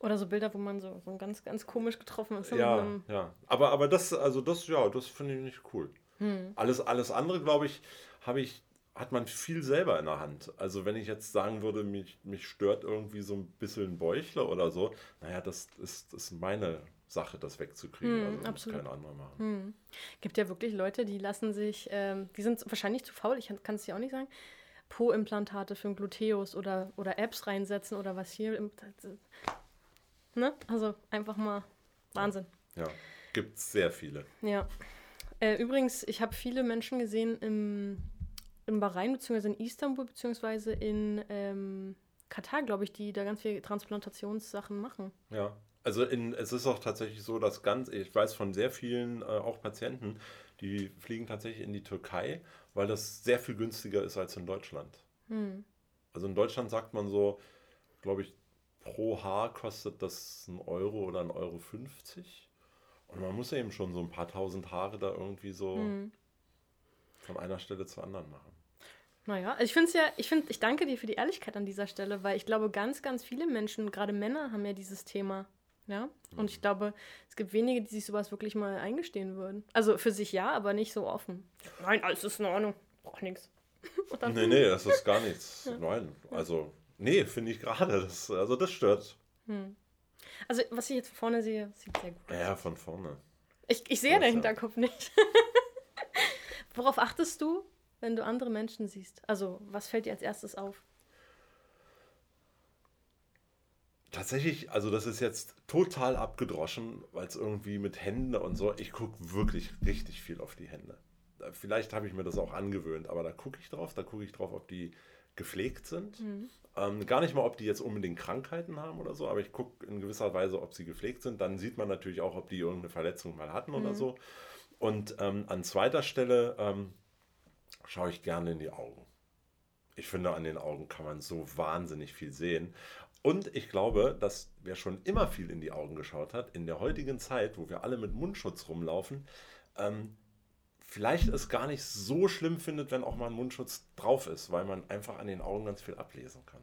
Oder so Bilder, wo man so, so ganz, ganz komisch getroffen ist. Ja, ja. Aber, aber das, also das, ja, das finde ich nicht cool. Hm. Alles, alles andere, glaube ich, habe ich, hat man viel selber in der Hand. Also wenn ich jetzt sagen würde, mich, mich stört irgendwie so ein bisschen ein Bäuchler oder so, naja, das ist, das ist meine Sache, das wegzukriegen. Hm, also das absolut. muss kein anderer machen. Hm. Gibt ja wirklich Leute, die lassen sich, ähm, die sind wahrscheinlich zu faul, ich kann es dir auch nicht sagen, Po-Implantate für einen Gluteus oder, oder Apps reinsetzen oder was hier. Im, ne? Also einfach mal Wahnsinn. Ja, gibt es sehr viele. Ja. Äh, übrigens, ich habe viele Menschen gesehen im, im Bahrain, beziehungsweise in Istanbul, beziehungsweise in ähm, Katar, glaube ich, die da ganz viele Transplantationssachen machen. Ja, also in, es ist auch tatsächlich so, dass ganz, ich weiß von sehr vielen äh, auch Patienten, die fliegen tatsächlich in die Türkei, weil das sehr viel günstiger ist als in Deutschland. Hm. Also in Deutschland sagt man so, glaube ich, pro Haar kostet das ein Euro oder ein Euro 50. Und man muss ja eben schon so ein paar tausend Haare da irgendwie so Hm. von einer Stelle zur anderen machen. Naja, also ich finde es ja, ich finde, ich danke dir für die Ehrlichkeit an dieser Stelle, weil ich glaube, ganz, ganz viele Menschen, gerade Männer, haben ja dieses Thema. Ja. Und ich glaube, es gibt wenige, die sich sowas wirklich mal eingestehen würden. Also für sich ja, aber nicht so offen. Nein, alles ist in Ordnung. Braucht nichts. *laughs* Nee, nee, das ist gar nichts. Nein, also, nee, finde ich gerade. Das, also das stört. Also, was ich jetzt vorne sehe, sieht sehr gut aus. Ja, von vorne. Ich, ich sehe Ja, ja. Hinterkopf nicht. *laughs* Worauf achtest du, wenn du andere Menschen siehst? Also, was fällt dir als erstes auf? Tatsächlich, also das ist jetzt total abgedroschen, weil es irgendwie mit Händen und so, ich gucke wirklich richtig viel auf die Hände. Da- Vielleicht habe ich mir das auch angewöhnt, aber da gucke ich drauf, da gucke ich drauf, ob die gepflegt sind. Ähm, gar nicht mal, ob die jetzt unbedingt Krankheiten haben oder so, aber ich gucke in gewisser Weise, ob sie gepflegt sind. Dann sieht man natürlich auch, ob die irgendeine Verletzung mal hatten oder so. Und ähm, an zweiter Stelle ähm, schaue ich gerne in die Augen. Ich finde, an den Augen kann man so wahnsinnig viel sehen. Und ich glaube, dass wer schon immer viel in die Augen geschaut hat, in der heutigen Zeit, wo wir alle mit Mundschutz rumlaufen, ähm, vielleicht es gar nicht so schlimm findet, wenn auch mal ein Mundschutz drauf ist, weil man einfach an den Augen ganz viel ablesen kann.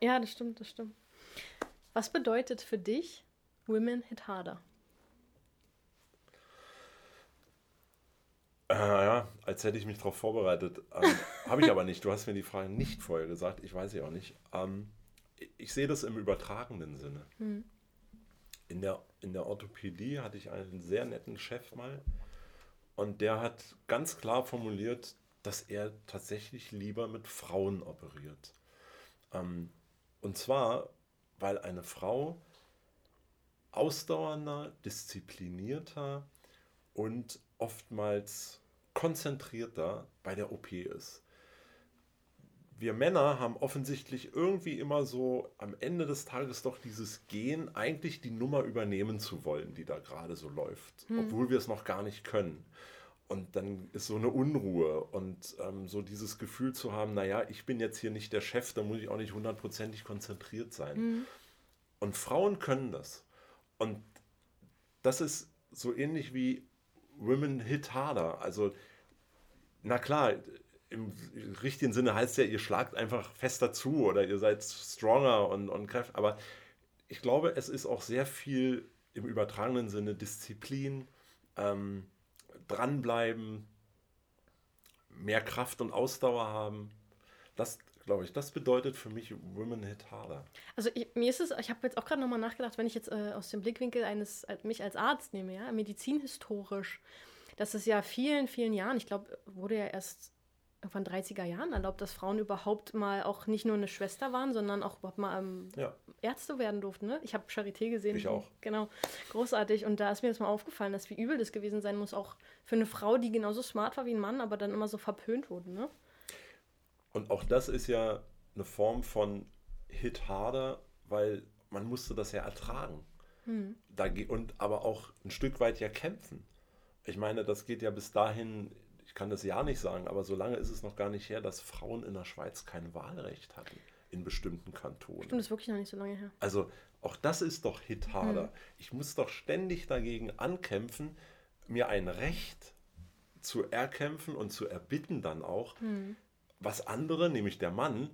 Ja, das stimmt, das stimmt. Was bedeutet für dich Women Hit Harder? Äh, ja, als hätte ich mich darauf vorbereitet. Ähm, *laughs* Habe ich aber nicht. Du hast mir die Frage nicht vorher gesagt. Ich weiß sie auch nicht. Ähm, ich sehe das im übertragenen Sinne. In, der, in der Orthopädie hatte ich einen sehr netten Chef mal und der hat ganz klar formuliert, dass er tatsächlich lieber mit Frauen operiert. Ähm, und zwar, weil eine Frau ausdauernder, disziplinierter und oftmals konzentrierter bei der OP ist. Wir Männer haben offensichtlich irgendwie immer so am Ende des Tages doch dieses Gen, eigentlich die Nummer übernehmen zu wollen, die da gerade so läuft, obwohl wir es noch gar nicht können. Und dann ist so eine Unruhe und ähm, so dieses Gefühl zu haben, naja, ich bin jetzt hier nicht der Chef, da muss ich auch nicht hundertprozentig konzentriert sein. Und Frauen können das. Und das ist so ähnlich wie Women Hit Harder. Also, na klar, im richtigen Sinne heißt ja, ihr schlagt einfach fester zu oder ihr seid stronger und, und kräftiger. Aber ich glaube, es ist auch sehr viel im übertragenen Sinne Disziplin, ähm, dranbleiben, mehr Kraft und Ausdauer haben. Das, glaube ich, das bedeutet für mich Women Hit Harder. Also ich, mir ist es, ich habe jetzt auch gerade nochmal nachgedacht, wenn ich jetzt äh, aus dem Blickwinkel eines, mich als Arzt nehme, ja, medizinhistorisch, dass es ja vielen, vielen Jahren, ich glaube, wurde ja erst irgendwann 30er Jahren erlaubt, dass Frauen überhaupt mal auch nicht nur eine Schwester waren, sondern auch überhaupt mal ähm, Ja. Ärzte werden durften. Ne? Ich habe Charité gesehen. Ich auch. Genau, großartig. Und da ist mir das mal aufgefallen, dass wie übel das gewesen sein muss, auch für eine Frau, die genauso smart war wie ein Mann, aber dann immer so verpönt wurde. Ne? Und auch das ist ja eine Form von Hit harder, weil man musste das ja ertragen. Da ge- und aber auch ein Stück weit ja kämpfen. Ich meine, das geht ja bis dahin, ich kann das ja nicht sagen, aber so lange ist es noch gar nicht her, dass Frauen in der Schweiz kein Wahlrecht hatten in bestimmten Kantonen. Stimmt, das ist wirklich noch nicht so lange her. Also Auch das ist doch Hitharder. Hm. Ich muss doch ständig dagegen ankämpfen, mir ein Recht zu erkämpfen und zu erbitten dann auch, Hm. Was andere, nämlich der Mann,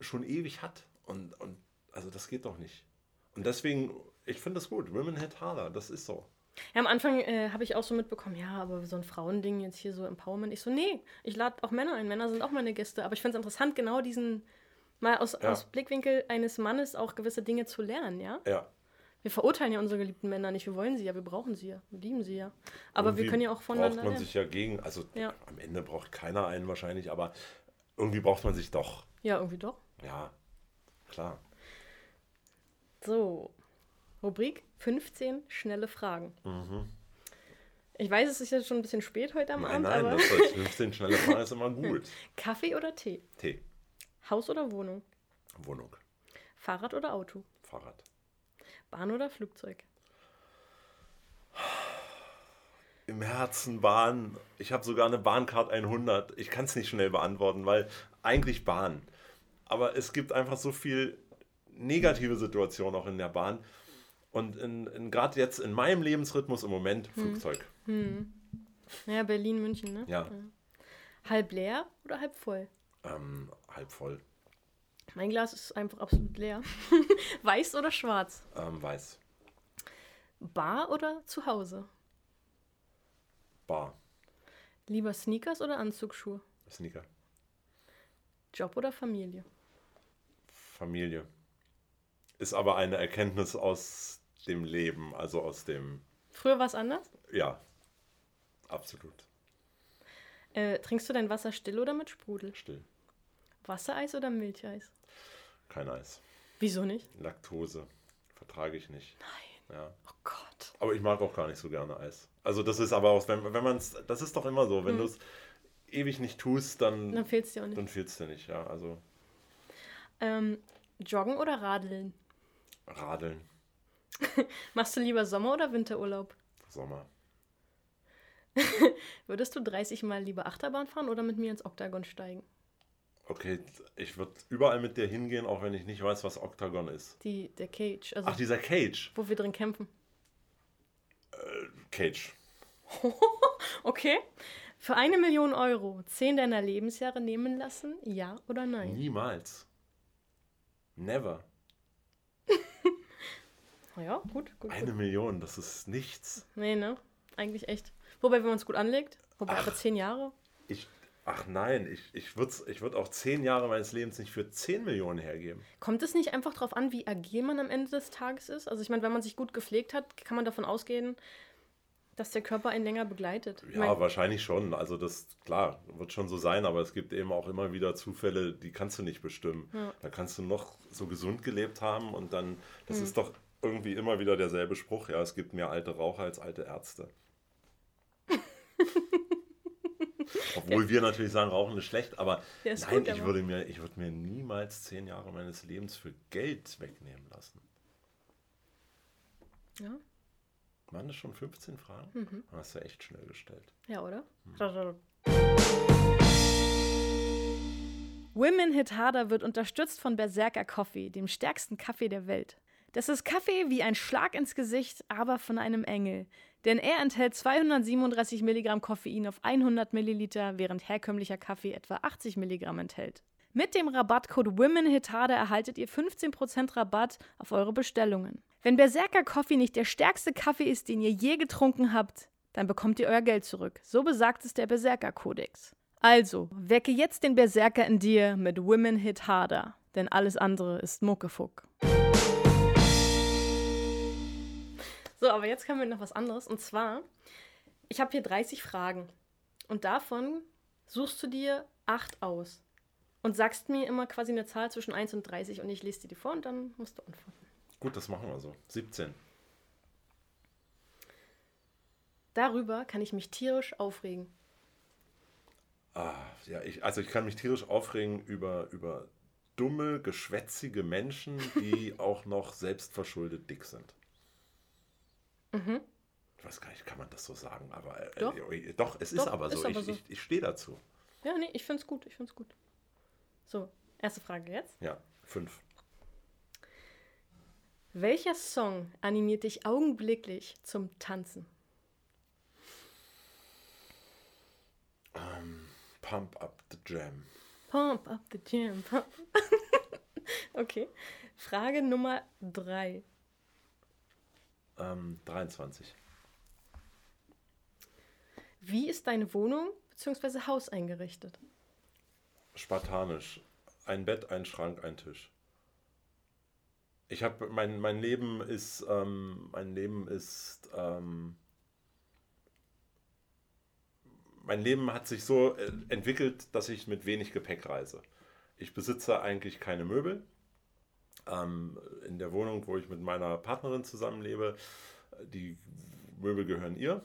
schon ewig hat. Und, und also das geht doch nicht. Und deswegen, ich finde das gut. Women hit harder, das ist so. Ja, am Anfang äh, habe ich auch so mitbekommen, ja, aber so ein Frauending jetzt hier so Empowerment. Ich so, nee, ich lade auch Männer ein. Männer sind auch meine Gäste. Aber ich finde es interessant, genau diesen, mal aus, Ja. aus Blickwinkel eines Mannes auch gewisse Dinge zu lernen, ja. Ja. Wir verurteilen ja unsere geliebten Männer nicht. Wir wollen sie ja, wir brauchen sie ja, wir lieben sie ja. Aber wir Irgendwie können ja auch voneinander braucht man lernen. sich ja gegen, also Ja. am Ende braucht keiner einen wahrscheinlich, aber irgendwie braucht man sich doch. Ja, irgendwie doch. Ja, klar. So, Rubrik 15 schnelle Fragen. Ich weiß, es ist jetzt schon ein bisschen spät heute am Nein, Abend, nein, aber das ist 15 schnelle Fragen ist immer gut. *laughs* Kaffee oder Tee? Tee, Haus oder Wohnung? Wohnung, Fahrrad oder Auto? Fahrrad. Bahn oder Flugzeug? Im Herzen Bahn. Ich habe sogar eine Bahncard 100. Ich kann es nicht schnell beantworten, weil eigentlich Bahn. Aber es gibt einfach so viel negative Situationen auch in der Bahn. Und in, in, gerade jetzt in meinem Lebensrhythmus im Moment Flugzeug. Ja, Berlin, München, ne? Ja, Halb leer oder halb voll? ähm, halb voll. Mein Glas ist einfach absolut leer. *laughs* Weiß oder schwarz? Ähm, weiß. Bar oder zu Hause? Bar. Lieber Sneakers oder Anzugsschuhe? Sneaker. Job oder Familie? Familie. Ist aber eine Erkenntnis aus dem Leben, also aus dem, Früher war es anders. ja, absolut Äh, trinkst du dein Wasser still oder mit Sprudel? still. Wassereis oder Milcheis? Kein Eis. Wieso nicht? Laktose vertrage ich nicht. Nein. Ja. Oh Gott. Aber ich mag auch gar nicht so gerne Eis. Also das ist aber auch, wenn, wenn man es, das ist doch immer so, wenn du es ewig nicht tust, dann, Dann fehlt es dir auch nicht. dann fehlt es dir nicht, ja. Also Ähm, joggen oder Radeln? Radeln, *laughs* Machst du lieber Sommer- oder Winterurlaub? Sommer. *laughs* Würdest du 30 Mal lieber Achterbahn fahren oder mit mir ins Oktagon steigen? Okay, ich würde überall mit dir hingehen, auch wenn ich nicht weiß, was Octagon ist. Die, der Cage, also Ach, dieser Cage. wo wir drin kämpfen. Cage. *laughs* Okay. Für eine Million Euro zehn deiner Lebensjahre nehmen lassen? Ja oder nein? Niemals. Never. *laughs* Ja, gut, gut. Eine gut. Million, das ist nichts. Nee, ne? Eigentlich echt. Wobei, wenn man es gut anlegt, wobei Ach. aber zehn Jahre. Ich, ach nein, ich, ich würde ich würd auch zehn Jahre meines Lebens nicht für 10 Millionen hergeben. Kommt es nicht einfach darauf an, wie agil man am Ende des Tages ist? Also ich meine, wenn man sich gut gepflegt hat, kann man davon ausgehen, dass der Körper einen länger begleitet. Ich Ja, mein, wahrscheinlich schon. Also das, klar, wird schon so sein, aber es gibt eben auch immer wieder Zufälle, die kannst du nicht bestimmen. Ja. Da kannst du noch so gesund gelebt haben und dann, das Hm. ist doch irgendwie immer wieder derselbe Spruch, ja, es gibt mehr alte Raucher als alte Ärzte. *laughs* Obwohl wir natürlich sagen, Rauchen ist schlecht, aber nein, gut, ich, aber- würde mir, ich würde mir niemals zehn Jahre meines Lebens für Geld wegnehmen lassen. ja, Waren das schon 15 Fragen? Mhm. Hast du echt schnell gestellt. ja, oder? Hm. Women Hit Harder wird unterstützt von Berserker Coffee, dem stärksten Kaffee der Welt. Das ist Kaffee wie ein Schlag ins Gesicht, aber von einem Engel. Denn er enthält 237 Milligramm Koffein auf 100 Milliliter, während herkömmlicher Kaffee etwa 80 Milligramm enthält. Mit dem Rabattcode WomenHitHarder erhaltet ihr 15% Rabatt auf eure Bestellungen. Wenn Berserker Coffee nicht der stärkste Kaffee ist, den ihr je getrunken habt, dann bekommt ihr euer Geld zurück. So besagt es der Berserker-Kodex. Also, wecke jetzt den Berserker in dir mit Women Hit Harder, denn alles andere ist Muckefuck. So, aber jetzt kommen wir noch was anderes. Und zwar, ich habe hier 30 Fragen. Und davon suchst du dir acht aus. Und sagst mir immer quasi eine Zahl zwischen 1 und 30 und ich lese dir die vor und dann musst du antworten. Gut, das machen wir so. 17. Darüber kann ich mich tierisch aufregen. Ah, ja, ich, also ich kann mich tierisch aufregen über, über dumme, geschwätzige Menschen, die *laughs* auch noch selbstverschuldet dick sind. Ich weiß gar nicht, kann man das so sagen, aber äh, Doch. äh, doch, es ist Doch, aber so. ist aber ich so. ich, ich stehe dazu. Ja, nee, ich find's gut, ich find's gut. So, erste Frage jetzt. Ja, fünf. Welcher Song animiert dich augenblicklich zum Tanzen? Ähm, Pump Up the Jam. Pump up the jam. *laughs* Okay. Frage Nummer drei. Ähm, 23. Wie ist deine Wohnung bzw. Haus eingerichtet? Spartanisch. Ein Bett, ein Schrank, ein Tisch. Ich habe mein, mein Leben ist ähm, mein Leben ist ähm, mein Leben hat sich so äh, entwickelt, dass ich mit wenig Gepäck reise. Ich besitze eigentlich keine Möbel. Ähm, in der Wohnung, wo ich mit meiner Partnerin zusammenlebe, die Möbel gehören ihr.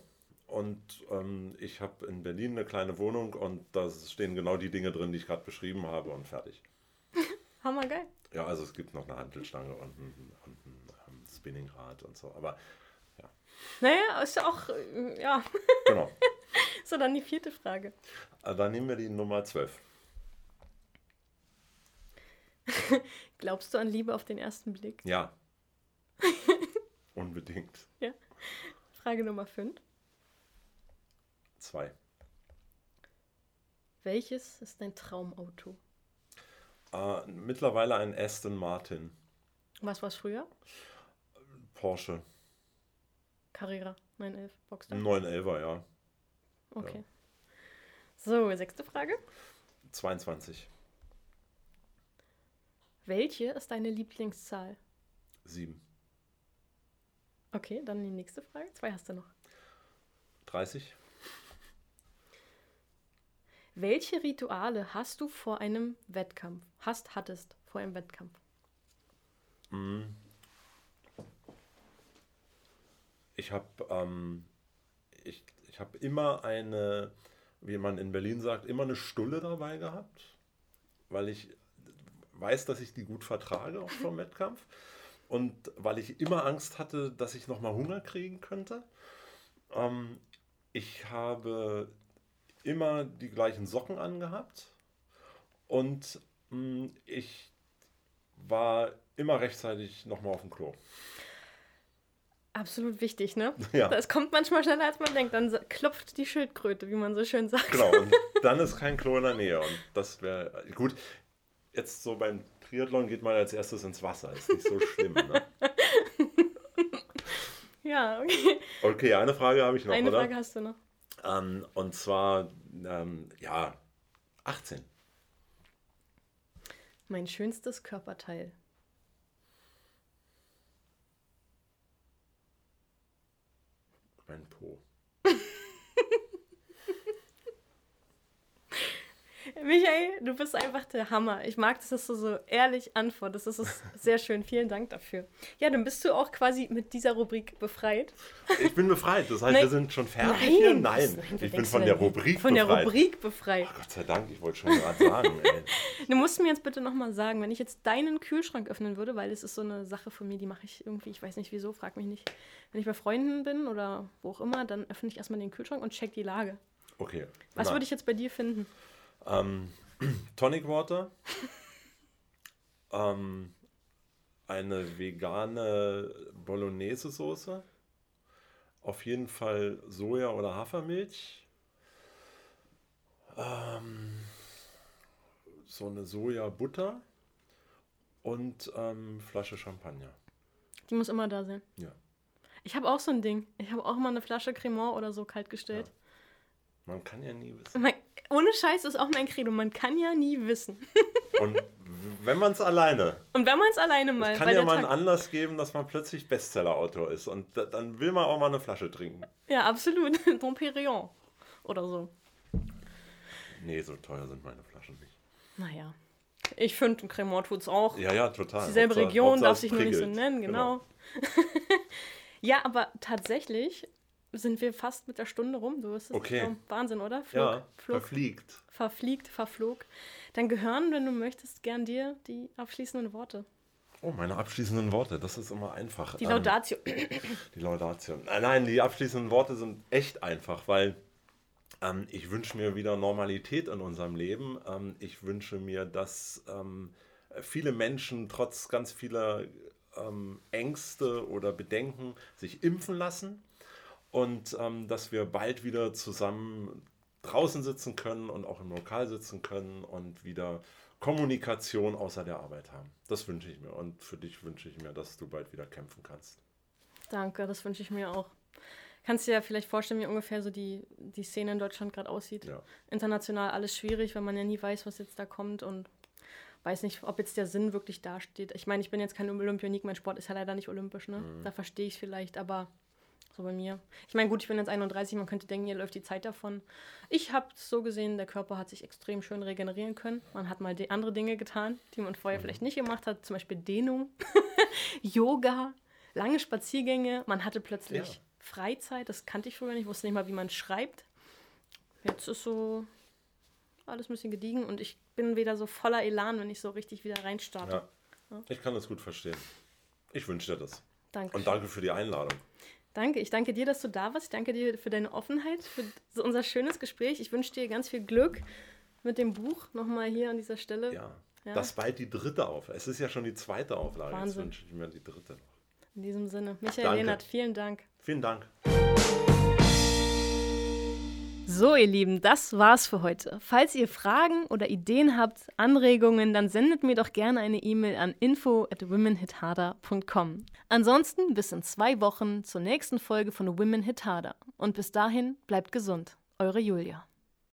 Und ähm, ich habe in Berlin eine kleine Wohnung und da stehen genau die Dinge drin, die ich gerade beschrieben habe und fertig. *laughs* Hammergeil. Ja, also es gibt noch eine Hantelstange und ein, und ein ähm, Spinningrad und so. Aber Naja, ist ja auch, äh, ja. genau. *laughs* So, dann die vierte Frage. Äh, Dann nehmen wir die Nummer 12. *laughs* Glaubst du an Liebe auf den ersten Blick? Ja. Unbedingt. *laughs* Frage Nummer fünf. Zwei. Welches ist dein Traumauto? Äh, mittlerweile ein Aston Martin. Was war's früher? Porsche. Carrera 911 Boxster. 911er, ja. Okay. So, sechste Frage. 22. Welche ist deine Lieblingszahl? 7. Okay, dann die nächste Frage. Zwei hast du noch. 30. Welche Rituale hast du vor einem Wettkampf? Hast, hattest vor einem Wettkampf? Mhm. Ich habe ähm, ich, ich hab immer eine, wie man in Berlin sagt, immer eine Stulle dabei gehabt, weil ich weiß, dass ich die gut vertrage auch vom *laughs* Wettkampf und weil ich immer Angst hatte, dass ich nochmal Hunger kriegen könnte. Ähm, ich habe immer die gleichen Socken angehabt und mh, ich war immer rechtzeitig nochmal auf dem Klo. Absolut wichtig, ne? *laughs* Ja. Das kommt manchmal schneller, als man denkt. Dann klopft die Schildkröte, wie man so schön sagt. Genau, und *laughs* dann ist kein Klo in der Nähe. Und das wäre gut. Jetzt so beim Triathlon geht man als erstes ins Wasser. Ist nicht so schlimm. Ne? *laughs* Ja, okay. Okay, eine Frage habe ich noch, Eine oder? Frage hast du noch. Ähm, und zwar, ähm, ja, 18. Mein schönstes Körperteil. Mein Po. *laughs* Michael, du bist einfach der Hammer. Ich mag, das, dass du so ehrlich antwortest. Das ist sehr schön. Vielen Dank dafür. Ja, dann bist du auch quasi mit dieser Rubrik befreit. Ich bin befreit. Das heißt, Nein. wir sind schon fertig hier? was- Nein, ich bin von der? Rubrik Von der befreit. Rubrik befreit. Ach Gott sei Dank, ich wollte schon gerade sagen. Ey. *laughs* Du musst mir jetzt bitte nochmal sagen, wenn ich jetzt deinen Kühlschrank öffnen würde, weil es ist so eine Sache von mir, die mache ich irgendwie, ich weiß nicht wieso, frag mich nicht. Wenn ich bei Freunden bin oder wo auch immer, dann öffne ich erstmal den Kühlschrank und check die Lage. Okay. Was würde ich jetzt bei dir finden? Ähm, *clears throat* Tonic Water. *laughs* ähm, eine vegane Bolognese-Soße. Auf jeden Fall Soja- oder Hafermilch. Ähm, so eine Soja-Butter. Und ähm, Flasche Champagner. Die muss immer da sein. Ja. Ich habe auch so ein Ding. Ich habe auch mal eine Flasche Cremant oder so kalt gestellt. Man kann ja nie wissen. Mein, ohne Scheiß ist auch mein Credo. Man kann ja nie wissen. *laughs* Und wenn man es alleine Und wenn man es alleine mal. Es kann ja mal einen Anlass geben, dass man plötzlich Bestseller-Autor ist. Und da, dann will man auch mal eine Flasche trinken. Ja, absolut. *laughs* Dom Perignon. Oder so. Nee, so teuer sind meine Flaschen nicht. Naja. Ich finde, ein Cremant tut es auch. Ja, ja, total. Dieselbe Region Hauptsache darf sich nur nicht so nennen, genau. *laughs* ja, aber tatsächlich sind wir fast mit der Stunde rum. Du wirst es Okay. Wahnsinn, oder? Flog, Ja, flog, verfliegt. verfliegt, verflog. Dann gehören, wenn du möchtest, gern dir die abschließenden Worte. Oh, meine abschließenden Worte, das ist immer einfach. Die Ähm, Laudatio. *coughs* Die Laudatio. Nein, nein, die abschließenden Worte sind echt einfach, weil ähm, ich wünsche mir wieder Normalität in unserem Leben. Ähm, ich wünsche mir, dass ähm, viele Menschen trotz ganz vieler ähm, Ängste oder Bedenken sich impfen lassen und ähm, dass wir bald wieder zusammen draußen sitzen können und auch im Lokal sitzen können und wieder Kommunikation außer der Arbeit haben. Das wünsche ich mir und für dich wünsche ich mir, dass du bald wieder kämpfen kannst. Danke, das wünsche ich mir auch. Kannst du dir ja vielleicht vorstellen, wie ungefähr so die, die Szene in Deutschland gerade aussieht. Ja. International alles schwierig, weil man ja nie weiß, was jetzt da kommt und weiß nicht, ob jetzt der Sinn wirklich dasteht. Ich meine, ich bin jetzt kein Olympionik, mein Sport ist ja leider nicht olympisch, ne? Mhm. Da verstehe ich es vielleicht, aber so bei mir. Ich meine, gut, ich bin jetzt 31, man könnte denken, hier läuft die Zeit davon. Ich habe es so gesehen, der Körper hat sich extrem schön regenerieren können. Man hat mal die andere Dinge getan, die man vorher mhm. vielleicht nicht gemacht hat, zum Beispiel Dehnung, *laughs* Yoga, lange Spaziergänge. Man hatte plötzlich ja. Freizeit, das kannte ich früher nicht, wusste nicht mal, wie man schreibt. Jetzt ist so alles ein bisschen gediegen und ich bin wieder so voller Elan, wenn ich so richtig wieder reinstarte. Ja. Ja. Ich kann das gut verstehen. Ich wünsche dir das. Danke. Und danke für die Einladung. Danke, ich danke dir, dass du da warst. Ich danke dir für deine Offenheit, für unser schönes Gespräch. Ich wünsche dir ganz viel Glück mit dem Buch nochmal hier an dieser Stelle. Ja, ja. das bald die dritte Auflage. Es ist ja schon die zweite Auflage. Wahnsinn. Jetzt wünsche ich mir die dritte noch. In diesem Sinne, Michael danke. Lehnert, vielen Dank. Vielen Dank. So, ihr Lieben, das war's für heute. Falls ihr Fragen oder Ideen habt, Anregungen, dann sendet mir doch gerne eine E-Mail an info at womenhitharder.com. Ansonsten bis in zwei Wochen zur nächsten Folge von Women Hit Harder. Und bis dahin bleibt gesund. Eure Julia.